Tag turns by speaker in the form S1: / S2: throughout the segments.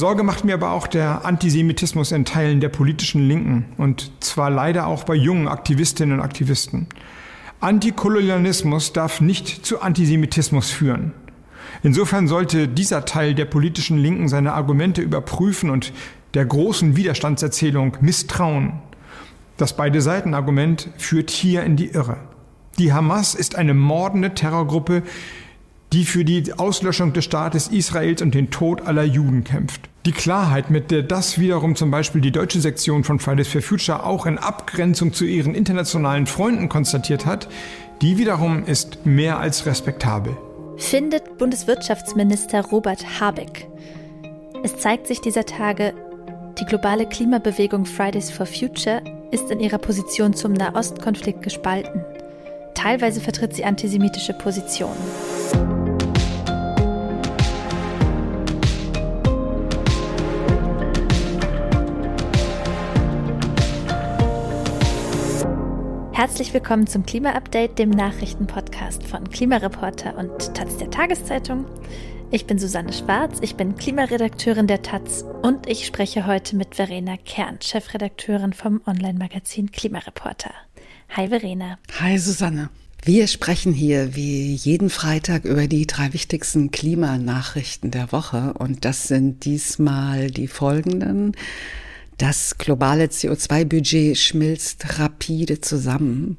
S1: Sorge macht mir aber auch der Antisemitismus in Teilen der politischen Linken und zwar leider auch bei jungen Aktivistinnen und Aktivisten. Antikolonialismus darf nicht zu Antisemitismus führen. Insofern sollte dieser Teil der politischen Linken seine Argumente überprüfen und der großen Widerstandserzählung misstrauen. Das beide Seiten Argument führt hier in die Irre. Die Hamas ist eine mordende Terrorgruppe, die für die Auslöschung des Staates Israels und den Tod aller Juden kämpft. Die Klarheit, mit der das wiederum zum Beispiel die deutsche Sektion von Fridays for Future auch in Abgrenzung zu ihren internationalen Freunden konstatiert hat, die wiederum ist mehr als respektabel.
S2: Findet Bundeswirtschaftsminister Robert Habeck. Es zeigt sich dieser Tage, die globale Klimabewegung Fridays for Future ist in ihrer Position zum Nahostkonflikt gespalten. Teilweise vertritt sie antisemitische Positionen. Herzlich willkommen zum Klima-Update, dem Nachrichtenpodcast von Klimareporter und Taz der Tageszeitung. Ich bin Susanne Schwarz, ich bin Klimaredakteurin der Taz und ich spreche heute mit Verena Kern, Chefredakteurin vom Online-Magazin Klimareporter. Hi Verena.
S3: Hi Susanne. Wir sprechen hier wie jeden Freitag über die drei wichtigsten Klimanachrichten der Woche und das sind diesmal die folgenden. Das globale CO2-Budget schmilzt rapide zusammen.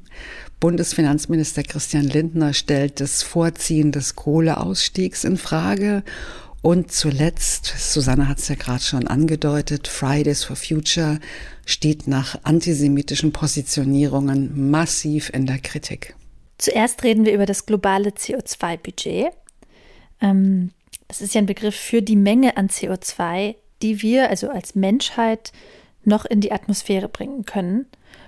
S3: Bundesfinanzminister Christian Lindner stellt das Vorziehen des Kohleausstiegs in Frage. Und zuletzt, Susanne hat es ja gerade schon angedeutet, Fridays for Future steht nach antisemitischen Positionierungen massiv in der Kritik.
S2: Zuerst reden wir über das globale CO2-Budget. Ähm, das ist ja ein Begriff für die Menge an CO2, die wir, also als Menschheit, noch in die Atmosphäre bringen können,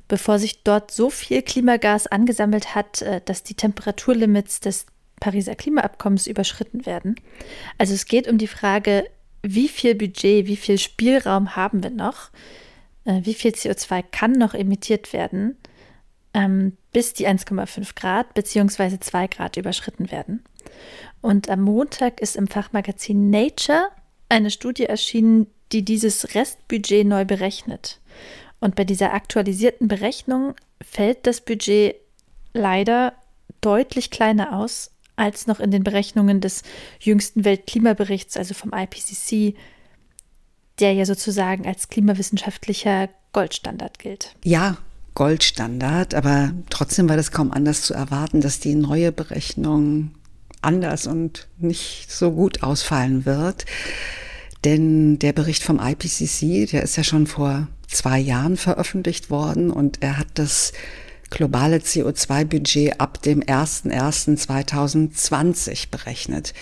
S2: bevor sich dort so viel Klimagas angesammelt hat, äh, dass die Temperaturlimits des Pariser Klimaabkommens überschritten werden. Also es geht um die Frage, wie viel Budget, wie viel Spielraum haben wir noch, äh, wie viel CO2 kann noch emittiert werden, ähm, bis die 1,5 Grad bzw. 2 Grad überschritten werden. Und am Montag ist im Fachmagazin Nature eine Studie erschienen, die dieses Restbudget neu berechnet. Und bei dieser aktualisierten Berechnung fällt das Budget leider deutlich kleiner aus als noch in den Berechnungen des jüngsten Weltklimaberichts, also vom IPCC, der ja sozusagen als klimawissenschaftlicher Goldstandard gilt.
S3: Ja, Goldstandard, aber trotzdem war das kaum anders zu erwarten, dass die neue Berechnung anders und nicht so gut ausfallen wird. Denn der Bericht vom IPCC, der ist ja schon vor zwei Jahren veröffentlicht worden und er hat das globale CO2-Budget ab dem 01.01.2020 berechnet.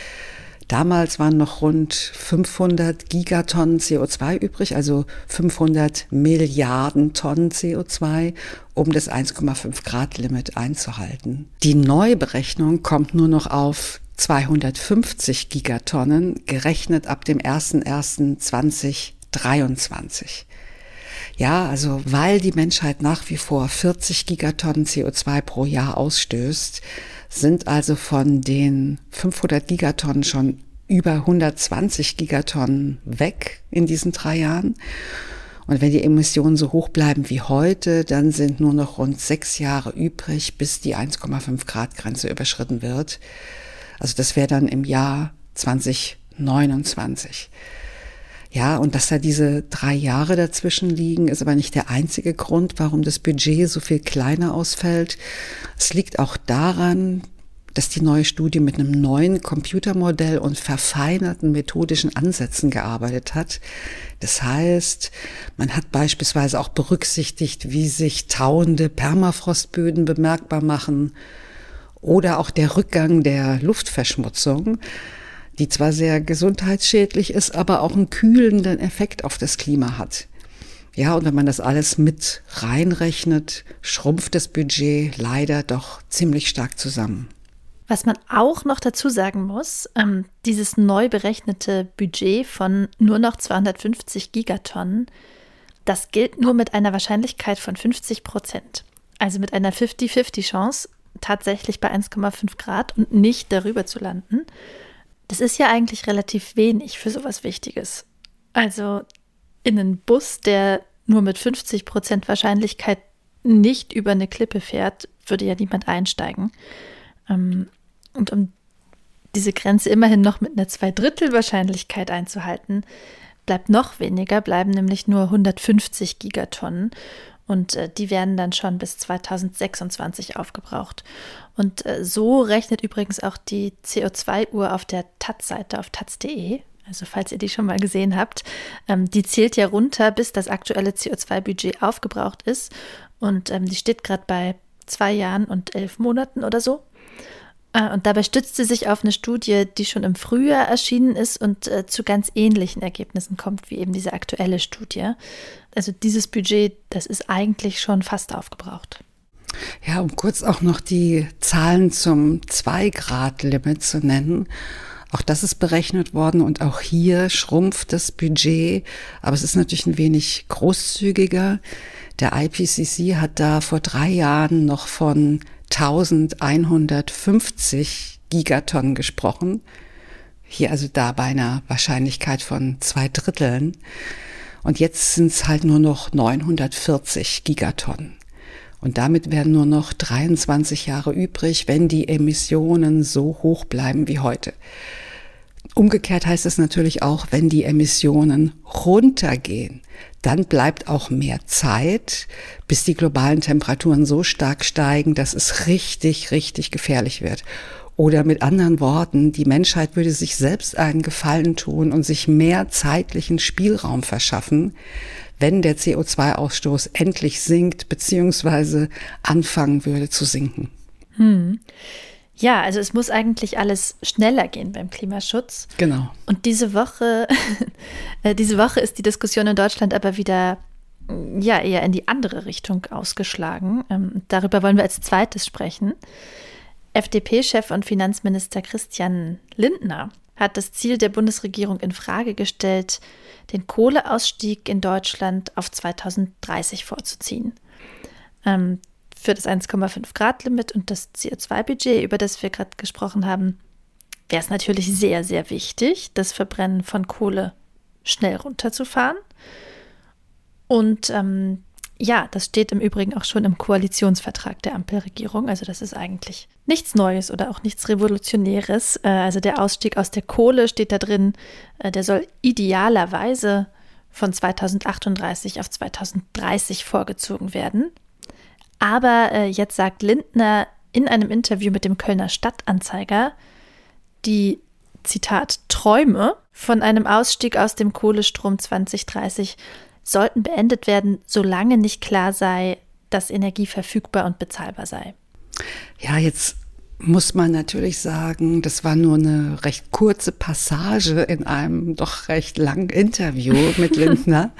S3: Damals waren noch rund 500 Gigatonnen CO2 übrig, also 500 Milliarden Tonnen CO2, um das 1,5 Grad Limit einzuhalten. Die Neuberechnung kommt nur noch auf 250 Gigatonnen, gerechnet ab dem 01.01.2023. Ja, also weil die Menschheit nach wie vor 40 Gigatonnen CO2 pro Jahr ausstößt, sind also von den 500 Gigatonnen schon über 120 Gigatonnen weg in diesen drei Jahren. Und wenn die Emissionen so hoch bleiben wie heute, dann sind nur noch rund sechs Jahre übrig, bis die 1,5 Grad Grenze überschritten wird. Also das wäre dann im Jahr 2029. Ja, und dass da diese drei Jahre dazwischen liegen, ist aber nicht der einzige Grund, warum das Budget so viel kleiner ausfällt. Es liegt auch daran, dass die neue Studie mit einem neuen Computermodell und verfeinerten methodischen Ansätzen gearbeitet hat. Das heißt, man hat beispielsweise auch berücksichtigt, wie sich tauende Permafrostböden bemerkbar machen oder auch der Rückgang der Luftverschmutzung, die zwar sehr gesundheitsschädlich ist, aber auch einen kühlenden Effekt auf das Klima hat. Ja, und wenn man das alles mit reinrechnet, schrumpft das Budget leider doch ziemlich stark zusammen.
S2: Was man auch noch dazu sagen muss, ähm, dieses neu berechnete Budget von nur noch 250 Gigatonnen, das gilt nur mit einer Wahrscheinlichkeit von 50 Prozent. Also mit einer 50-50 Chance, tatsächlich bei 1,5 Grad und nicht darüber zu landen. Das ist ja eigentlich relativ wenig für sowas Wichtiges. Also in einen Bus, der nur mit 50 Prozent Wahrscheinlichkeit nicht über eine Klippe fährt, würde ja niemand einsteigen. Ähm, und um diese Grenze immerhin noch mit einer Zweidrittel-Wahrscheinlichkeit einzuhalten, bleibt noch weniger, bleiben nämlich nur 150 Gigatonnen. Und äh, die werden dann schon bis 2026 aufgebraucht. Und äh, so rechnet übrigens auch die CO2-Uhr auf der Taz-Seite auf taz.de. Also falls ihr die schon mal gesehen habt, ähm, die zählt ja runter, bis das aktuelle CO2-Budget aufgebraucht ist. Und ähm, die steht gerade bei zwei Jahren und elf Monaten oder so. Äh, und dabei stützt sie sich auf eine Studie, die schon im Frühjahr erschienen ist und äh, zu ganz ähnlichen Ergebnissen kommt wie eben diese aktuelle Studie. Also dieses Budget, das ist eigentlich schon fast aufgebraucht.
S3: Ja, um kurz auch noch die Zahlen zum 2-Grad-Limit zu nennen. Auch das ist berechnet worden und auch hier schrumpft das Budget, aber es ist natürlich ein wenig großzügiger. Der IPCC hat da vor drei Jahren noch von 1150 Gigatonnen gesprochen. Hier also da bei einer Wahrscheinlichkeit von zwei Dritteln. Und jetzt sind es halt nur noch 940 Gigatonnen. Und damit werden nur noch 23 Jahre übrig, wenn die Emissionen so hoch bleiben wie heute. Umgekehrt heißt es natürlich auch, wenn die Emissionen runtergehen, dann bleibt auch mehr Zeit, bis die globalen Temperaturen so stark steigen, dass es richtig, richtig gefährlich wird. Oder mit anderen Worten, die Menschheit würde sich selbst einen Gefallen tun und sich mehr zeitlichen Spielraum verschaffen, wenn der CO2-Ausstoß endlich sinkt bzw. anfangen würde zu sinken.
S2: Hm. Ja, also es muss eigentlich alles schneller gehen beim Klimaschutz.
S3: Genau.
S2: Und diese Woche, äh, diese Woche ist die Diskussion in Deutschland aber wieder ja eher in die andere Richtung ausgeschlagen. Ähm, darüber wollen wir als zweites sprechen. FDP-Chef und Finanzminister Christian Lindner hat das Ziel der Bundesregierung in Frage gestellt, den Kohleausstieg in Deutschland auf 2030 vorzuziehen. Ähm, für das 1,5 Grad Limit und das CO2-Budget, über das wir gerade gesprochen haben, wäre es natürlich sehr, sehr wichtig, das Verbrennen von Kohle schnell runterzufahren. Und ähm, ja, das steht im Übrigen auch schon im Koalitionsvertrag der Ampelregierung. Also das ist eigentlich nichts Neues oder auch nichts Revolutionäres. Äh, also der Ausstieg aus der Kohle steht da drin. Äh, der soll idealerweise von 2038 auf 2030 vorgezogen werden. Aber äh, jetzt sagt Lindner in einem Interview mit dem Kölner Stadtanzeiger, die Zitat Träume von einem Ausstieg aus dem Kohlestrom 2030 sollten beendet werden, solange nicht klar sei, dass Energie verfügbar und bezahlbar sei.
S3: Ja, jetzt muss man natürlich sagen, das war nur eine recht kurze Passage in einem doch recht langen Interview mit Lindner.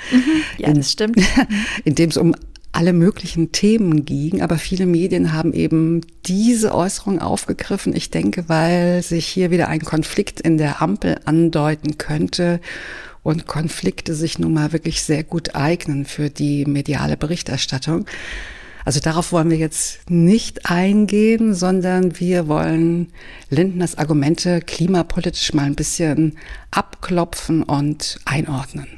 S2: ja, das stimmt.
S3: In dem es um alle möglichen Themen ging, aber viele Medien haben eben diese Äußerung aufgegriffen. Ich denke, weil sich hier wieder ein Konflikt in der Ampel andeuten könnte und Konflikte sich nun mal wirklich sehr gut eignen für die mediale Berichterstattung. Also darauf wollen wir jetzt nicht eingehen, sondern wir wollen Lindners Argumente klimapolitisch mal ein bisschen abklopfen und einordnen.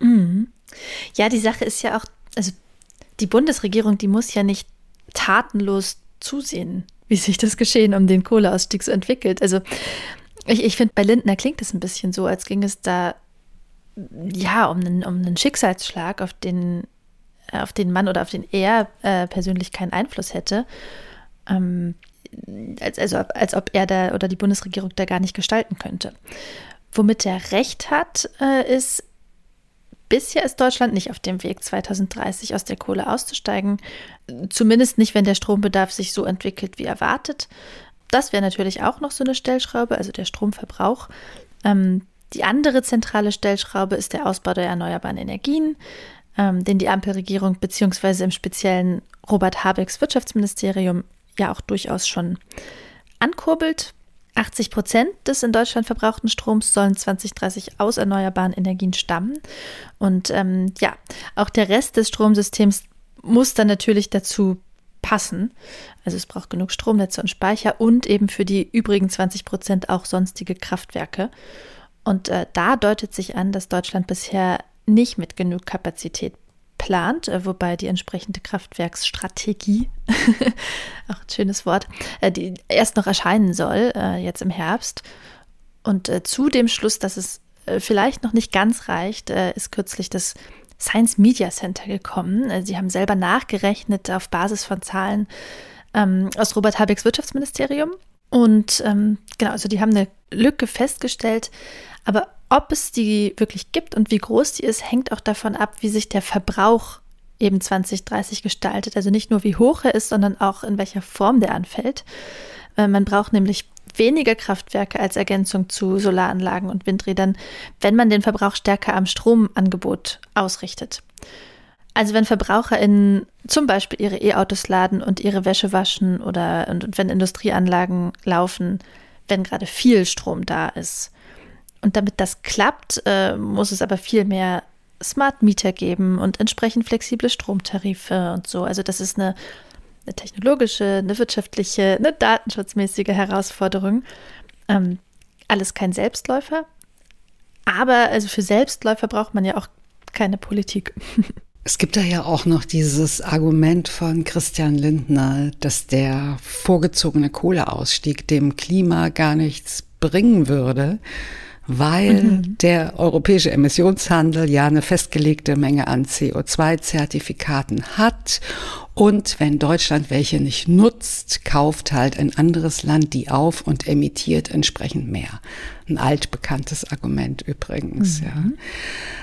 S2: Mhm. Ja, die Sache ist ja auch, also die Bundesregierung, die muss ja nicht tatenlos zusehen, wie sich das Geschehen um den Kohleausstieg so entwickelt. Also ich, ich finde, bei Lindner klingt es ein bisschen so, als ging es da ja um einen, um einen Schicksalsschlag, auf den, auf den Mann oder auf den er äh, persönlich keinen Einfluss hätte. Ähm, als, also als ob er da oder die Bundesregierung da gar nicht gestalten könnte. Womit er recht hat, äh, ist, Bisher ist Deutschland nicht auf dem Weg, 2030 aus der Kohle auszusteigen. Zumindest nicht, wenn der Strombedarf sich so entwickelt wie erwartet. Das wäre natürlich auch noch so eine Stellschraube, also der Stromverbrauch. Ähm, die andere zentrale Stellschraube ist der Ausbau der erneuerbaren Energien, ähm, den die Ampelregierung beziehungsweise im speziellen Robert Habecks Wirtschaftsministerium ja auch durchaus schon ankurbelt. 80 Prozent des in Deutschland verbrauchten Stroms sollen 2030 aus erneuerbaren Energien stammen. Und ähm, ja, auch der Rest des Stromsystems muss dann natürlich dazu passen. Also es braucht genug Stromnetze und Speicher und eben für die übrigen 20 Prozent auch sonstige Kraftwerke. Und äh, da deutet sich an, dass Deutschland bisher nicht mit genug Kapazität plant, äh, wobei die entsprechende Kraftwerksstrategie, auch ein schönes Wort, äh, die erst noch erscheinen soll, äh, jetzt im Herbst. Und zu dem Schluss, dass es vielleicht noch nicht ganz reicht, ist kürzlich das Science Media Center gekommen. Sie haben selber nachgerechnet auf Basis von Zahlen ähm, aus Robert Habecks Wirtschaftsministerium. Und ähm, genau, also die haben eine Lücke festgestellt, aber ob es die wirklich gibt und wie groß die ist, hängt auch davon ab, wie sich der Verbrauch eben 2030 gestaltet. Also nicht nur wie hoch er ist, sondern auch in welcher Form der anfällt. Äh, man braucht nämlich weniger Kraftwerke als Ergänzung zu Solaranlagen und Windrädern, wenn man den Verbrauch stärker am Stromangebot ausrichtet. Also wenn VerbraucherInnen zum Beispiel ihre E-Autos laden und ihre Wäsche waschen oder und, und wenn Industrieanlagen laufen, wenn gerade viel Strom da ist, und damit das klappt, äh, muss es aber viel mehr Smart Meter geben und entsprechend flexible Stromtarife und so. Also das ist eine, eine technologische, eine wirtschaftliche, eine datenschutzmäßige Herausforderung. Ähm, alles kein Selbstläufer. Aber also für Selbstläufer braucht man ja auch keine Politik.
S3: Es gibt da ja auch noch dieses Argument von Christian Lindner, dass der vorgezogene Kohleausstieg dem Klima gar nichts bringen würde weil mhm. der europäische Emissionshandel ja eine festgelegte Menge an CO2-Zertifikaten hat. Und wenn Deutschland welche nicht nutzt, kauft halt ein anderes Land die auf und emittiert entsprechend mehr. Ein altbekanntes Argument übrigens, mhm. ja.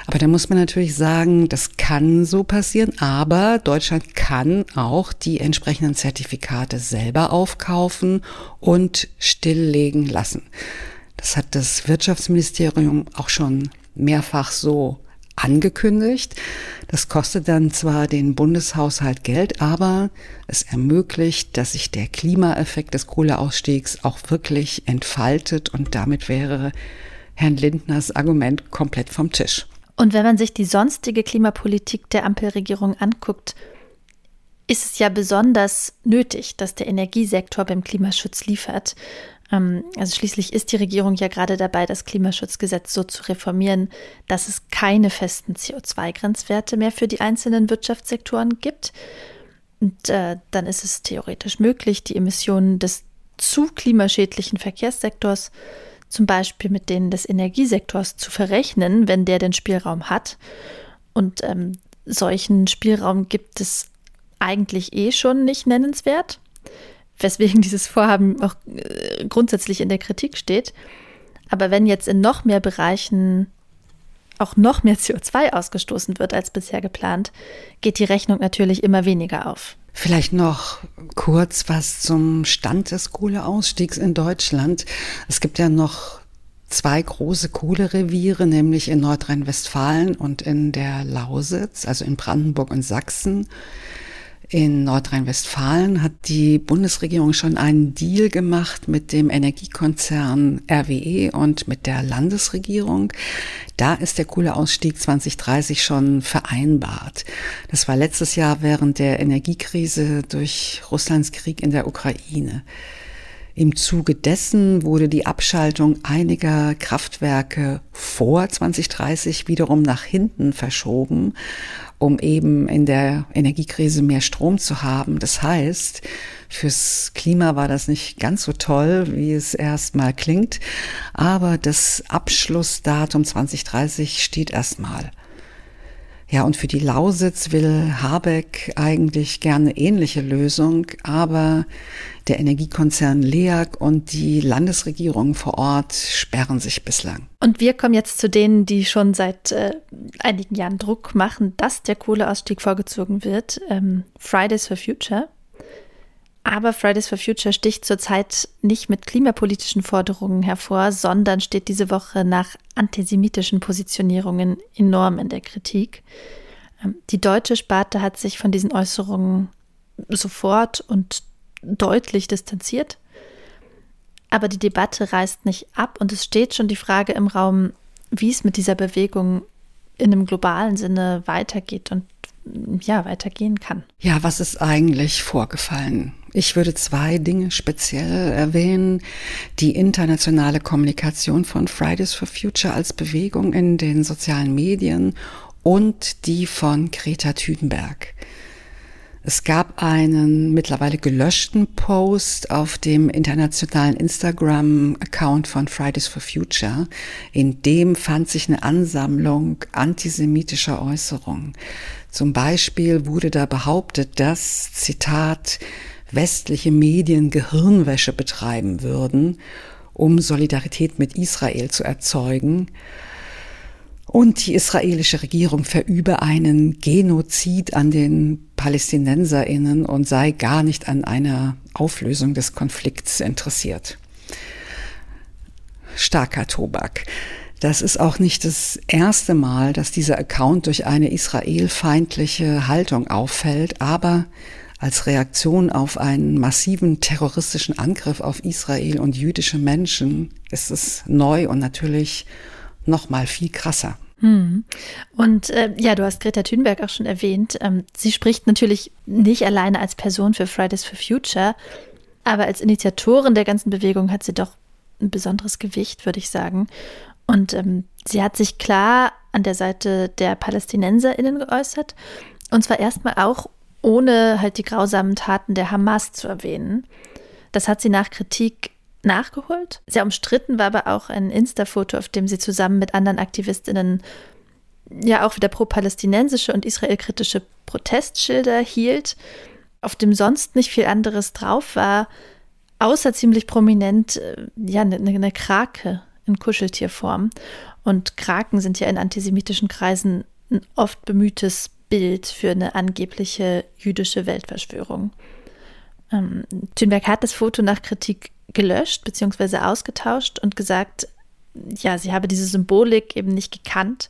S3: Aber da muss man natürlich sagen, das kann so passieren, aber Deutschland kann auch die entsprechenden Zertifikate selber aufkaufen und stilllegen lassen. Das hat das Wirtschaftsministerium auch schon mehrfach so angekündigt. Das kostet dann zwar den Bundeshaushalt Geld, aber es ermöglicht, dass sich der Klimaeffekt des Kohleausstiegs auch wirklich entfaltet und damit wäre Herrn Lindners Argument komplett vom Tisch.
S2: Und wenn man sich die sonstige Klimapolitik der Ampelregierung anguckt, ist es ja besonders nötig, dass der Energiesektor beim Klimaschutz liefert. Ähm, also schließlich ist die Regierung ja gerade dabei, das Klimaschutzgesetz so zu reformieren, dass es keine festen CO2-Grenzwerte mehr für die einzelnen Wirtschaftssektoren gibt. Und äh, dann ist es theoretisch möglich, die Emissionen des zu klimaschädlichen Verkehrssektors zum Beispiel mit denen des Energiesektors zu verrechnen, wenn der den Spielraum hat. Und ähm, solchen Spielraum gibt es eigentlich eh schon nicht nennenswert weswegen dieses Vorhaben auch äh, grundsätzlich in der Kritik steht. Aber wenn jetzt in noch mehr Bereichen auch noch mehr CO2 ausgestoßen wird als bisher geplant, geht die Rechnung natürlich immer weniger auf.
S3: Vielleicht noch kurz was zum Stand des Kohleausstiegs in Deutschland. Es gibt ja noch zwei große Kohlereviere, nämlich in Nordrhein-Westfalen und in der Lausitz, also in Brandenburg und Sachsen. In Nordrhein-Westfalen hat die Bundesregierung schon einen Deal gemacht mit dem Energiekonzern RWE und mit der Landesregierung. Da ist der Kohleausstieg 2030 schon vereinbart. Das war letztes Jahr während der Energiekrise durch Russlands Krieg in der Ukraine. Im Zuge dessen wurde die Abschaltung einiger Kraftwerke vor 2030 wiederum nach hinten verschoben um eben in der Energiekrise mehr Strom zu haben. Das heißt, fürs Klima war das nicht ganz so toll, wie es erstmal klingt, aber das Abschlussdatum 2030 steht erstmal. Ja, und für die Lausitz will Habeck eigentlich gerne ähnliche Lösung, aber der Energiekonzern LEAG und die Landesregierung vor Ort sperren sich bislang.
S2: Und wir kommen jetzt zu denen, die schon seit äh, einigen Jahren Druck machen, dass der Kohleausstieg vorgezogen wird. Ähm, Fridays for Future. Aber Fridays for Future sticht zurzeit nicht mit klimapolitischen Forderungen hervor, sondern steht diese Woche nach antisemitischen Positionierungen enorm in der Kritik. Ähm, die deutsche Sparte hat sich von diesen Äußerungen sofort und deutlich distanziert. Aber die Debatte reißt nicht ab und es steht schon die Frage im Raum, wie es mit dieser Bewegung in einem globalen Sinne weitergeht und ja weitergehen kann.
S3: Ja, was ist eigentlich vorgefallen? Ich würde zwei Dinge speziell erwähnen. Die internationale Kommunikation von Fridays for Future als Bewegung in den sozialen Medien und die von Greta Thunberg. Es gab einen mittlerweile gelöschten Post auf dem internationalen Instagram-Account von Fridays for Future. In dem fand sich eine Ansammlung antisemitischer Äußerungen. Zum Beispiel wurde da behauptet, dass, Zitat, westliche Medien Gehirnwäsche betreiben würden, um Solidarität mit Israel zu erzeugen und die israelische Regierung verübe einen Genozid an den Palästinenserinnen und sei gar nicht an einer Auflösung des Konflikts interessiert. Starker Tobak. Das ist auch nicht das erste Mal, dass dieser Account durch eine israelfeindliche Haltung auffällt, aber als Reaktion auf einen massiven terroristischen Angriff auf Israel und jüdische Menschen ist es neu und natürlich noch mal viel krasser.
S2: Hm. Und äh, ja, du hast Greta Thunberg auch schon erwähnt. Ähm, sie spricht natürlich nicht alleine als Person für Fridays for Future, aber als Initiatorin der ganzen Bewegung hat sie doch ein besonderes Gewicht, würde ich sagen. Und ähm, sie hat sich klar an der Seite der PalästinenserInnen geäußert. Und zwar erstmal auch ohne halt die grausamen Taten der Hamas zu erwähnen. Das hat sie nach Kritik nachgeholt. Sehr umstritten war aber auch ein Insta-Foto, auf dem sie zusammen mit anderen AktivistInnen ja auch wieder pro-palästinensische und israelkritische Protestschilder hielt, auf dem sonst nicht viel anderes drauf war, außer ziemlich prominent äh, ja eine, eine Krake in Kuscheltierform. Und Kraken sind ja in antisemitischen Kreisen ein oft bemühtes Bild für eine angebliche jüdische Weltverschwörung. Ähm, Thünberg hat das Foto nach Kritik gelöscht bzw. ausgetauscht und gesagt, ja, sie habe diese Symbolik eben nicht gekannt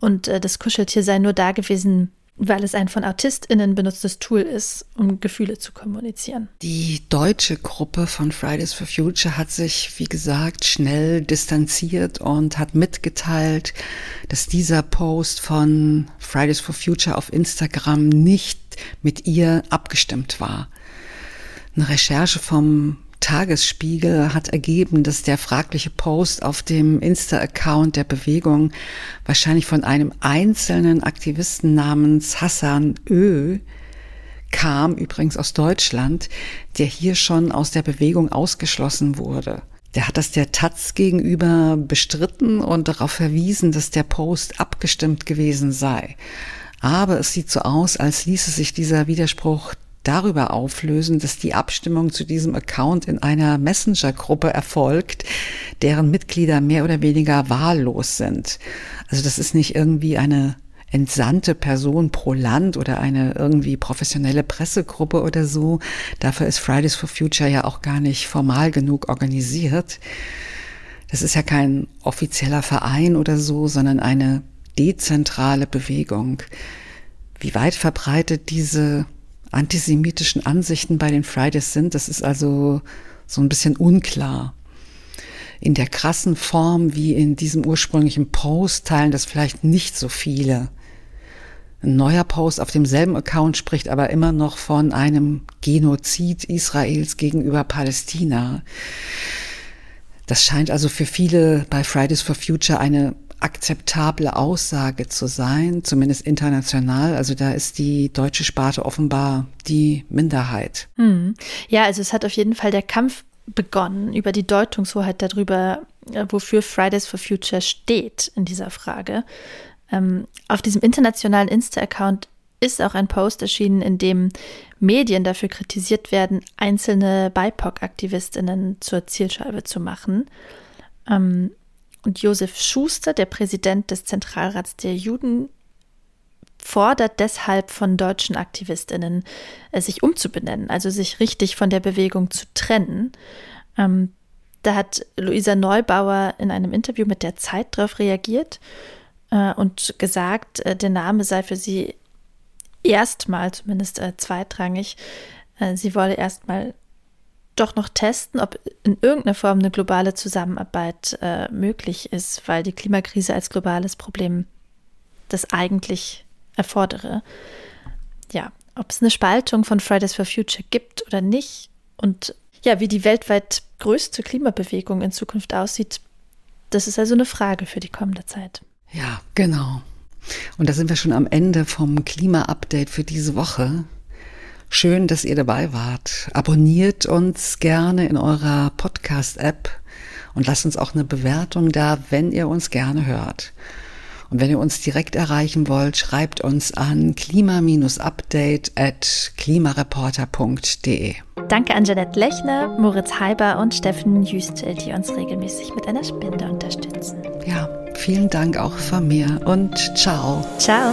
S2: und äh, das Kuscheltier sei nur da gewesen, weil es ein von AutistInnen benutztes Tool ist, um Gefühle zu kommunizieren.
S3: Die deutsche Gruppe von Fridays for Future hat sich, wie gesagt, schnell distanziert und hat mitgeteilt, dass dieser Post von Fridays for Future auf Instagram nicht mit ihr abgestimmt war. Eine Recherche vom Tagesspiegel hat ergeben, dass der fragliche Post auf dem Insta-Account der Bewegung wahrscheinlich von einem einzelnen Aktivisten namens Hassan Ö kam, übrigens aus Deutschland, der hier schon aus der Bewegung ausgeschlossen wurde. Der hat das der Taz gegenüber bestritten und darauf verwiesen, dass der Post abgestimmt gewesen sei. Aber es sieht so aus, als ließe sich dieser Widerspruch darüber auflösen, dass die Abstimmung zu diesem Account in einer Messenger-Gruppe erfolgt, deren Mitglieder mehr oder weniger wahllos sind. Also das ist nicht irgendwie eine entsandte Person pro Land oder eine irgendwie professionelle Pressegruppe oder so. Dafür ist Fridays for Future ja auch gar nicht formal genug organisiert. Das ist ja kein offizieller Verein oder so, sondern eine dezentrale Bewegung. Wie weit verbreitet diese antisemitischen Ansichten bei den Fridays sind. Das ist also so ein bisschen unklar. In der krassen Form wie in diesem ursprünglichen Post teilen das vielleicht nicht so viele. Ein neuer Post auf demselben Account spricht aber immer noch von einem Genozid Israels gegenüber Palästina. Das scheint also für viele bei Fridays for Future eine akzeptable Aussage zu sein, zumindest international. Also da ist die deutsche Sparte offenbar die Minderheit.
S2: Hm. Ja, also es hat auf jeden Fall der Kampf begonnen über die Deutungshoheit darüber, äh, wofür Fridays for Future steht in dieser Frage. Ähm, auf diesem internationalen Insta-Account ist auch ein Post erschienen, in dem Medien dafür kritisiert werden, einzelne BIPOC-AktivistInnen zur Zielscheibe zu machen. Ähm, und Josef Schuster, der Präsident des Zentralrats der Juden, fordert deshalb von deutschen Aktivistinnen, äh, sich umzubenennen, also sich richtig von der Bewegung zu trennen. Ähm, da hat Luisa Neubauer in einem Interview mit der Zeit darauf reagiert äh, und gesagt, äh, der Name sei für sie erstmal, zumindest äh, zweitrangig, äh, sie wolle erstmal doch noch testen, ob in irgendeiner Form eine globale Zusammenarbeit äh, möglich ist, weil die Klimakrise als globales Problem das eigentlich erfordere. ja, ob es eine Spaltung von Fridays for Future gibt oder nicht und ja, wie die weltweit größte Klimabewegung in Zukunft aussieht, das ist also eine Frage für die kommende Zeit.
S3: Ja, genau. Und da sind wir schon am Ende vom Klima-Update für diese Woche. Schön, dass ihr dabei wart. Abonniert uns gerne in eurer Podcast-App und lasst uns auch eine Bewertung da, wenn ihr uns gerne hört. Und wenn ihr uns direkt erreichen wollt, schreibt uns an klima-update at klimareporter.de.
S2: Danke an Janette Lechner, Moritz Heiber und Steffen Jüstel, die uns regelmäßig mit einer Spende unterstützen.
S3: Ja, vielen Dank auch von mir und ciao.
S2: Ciao.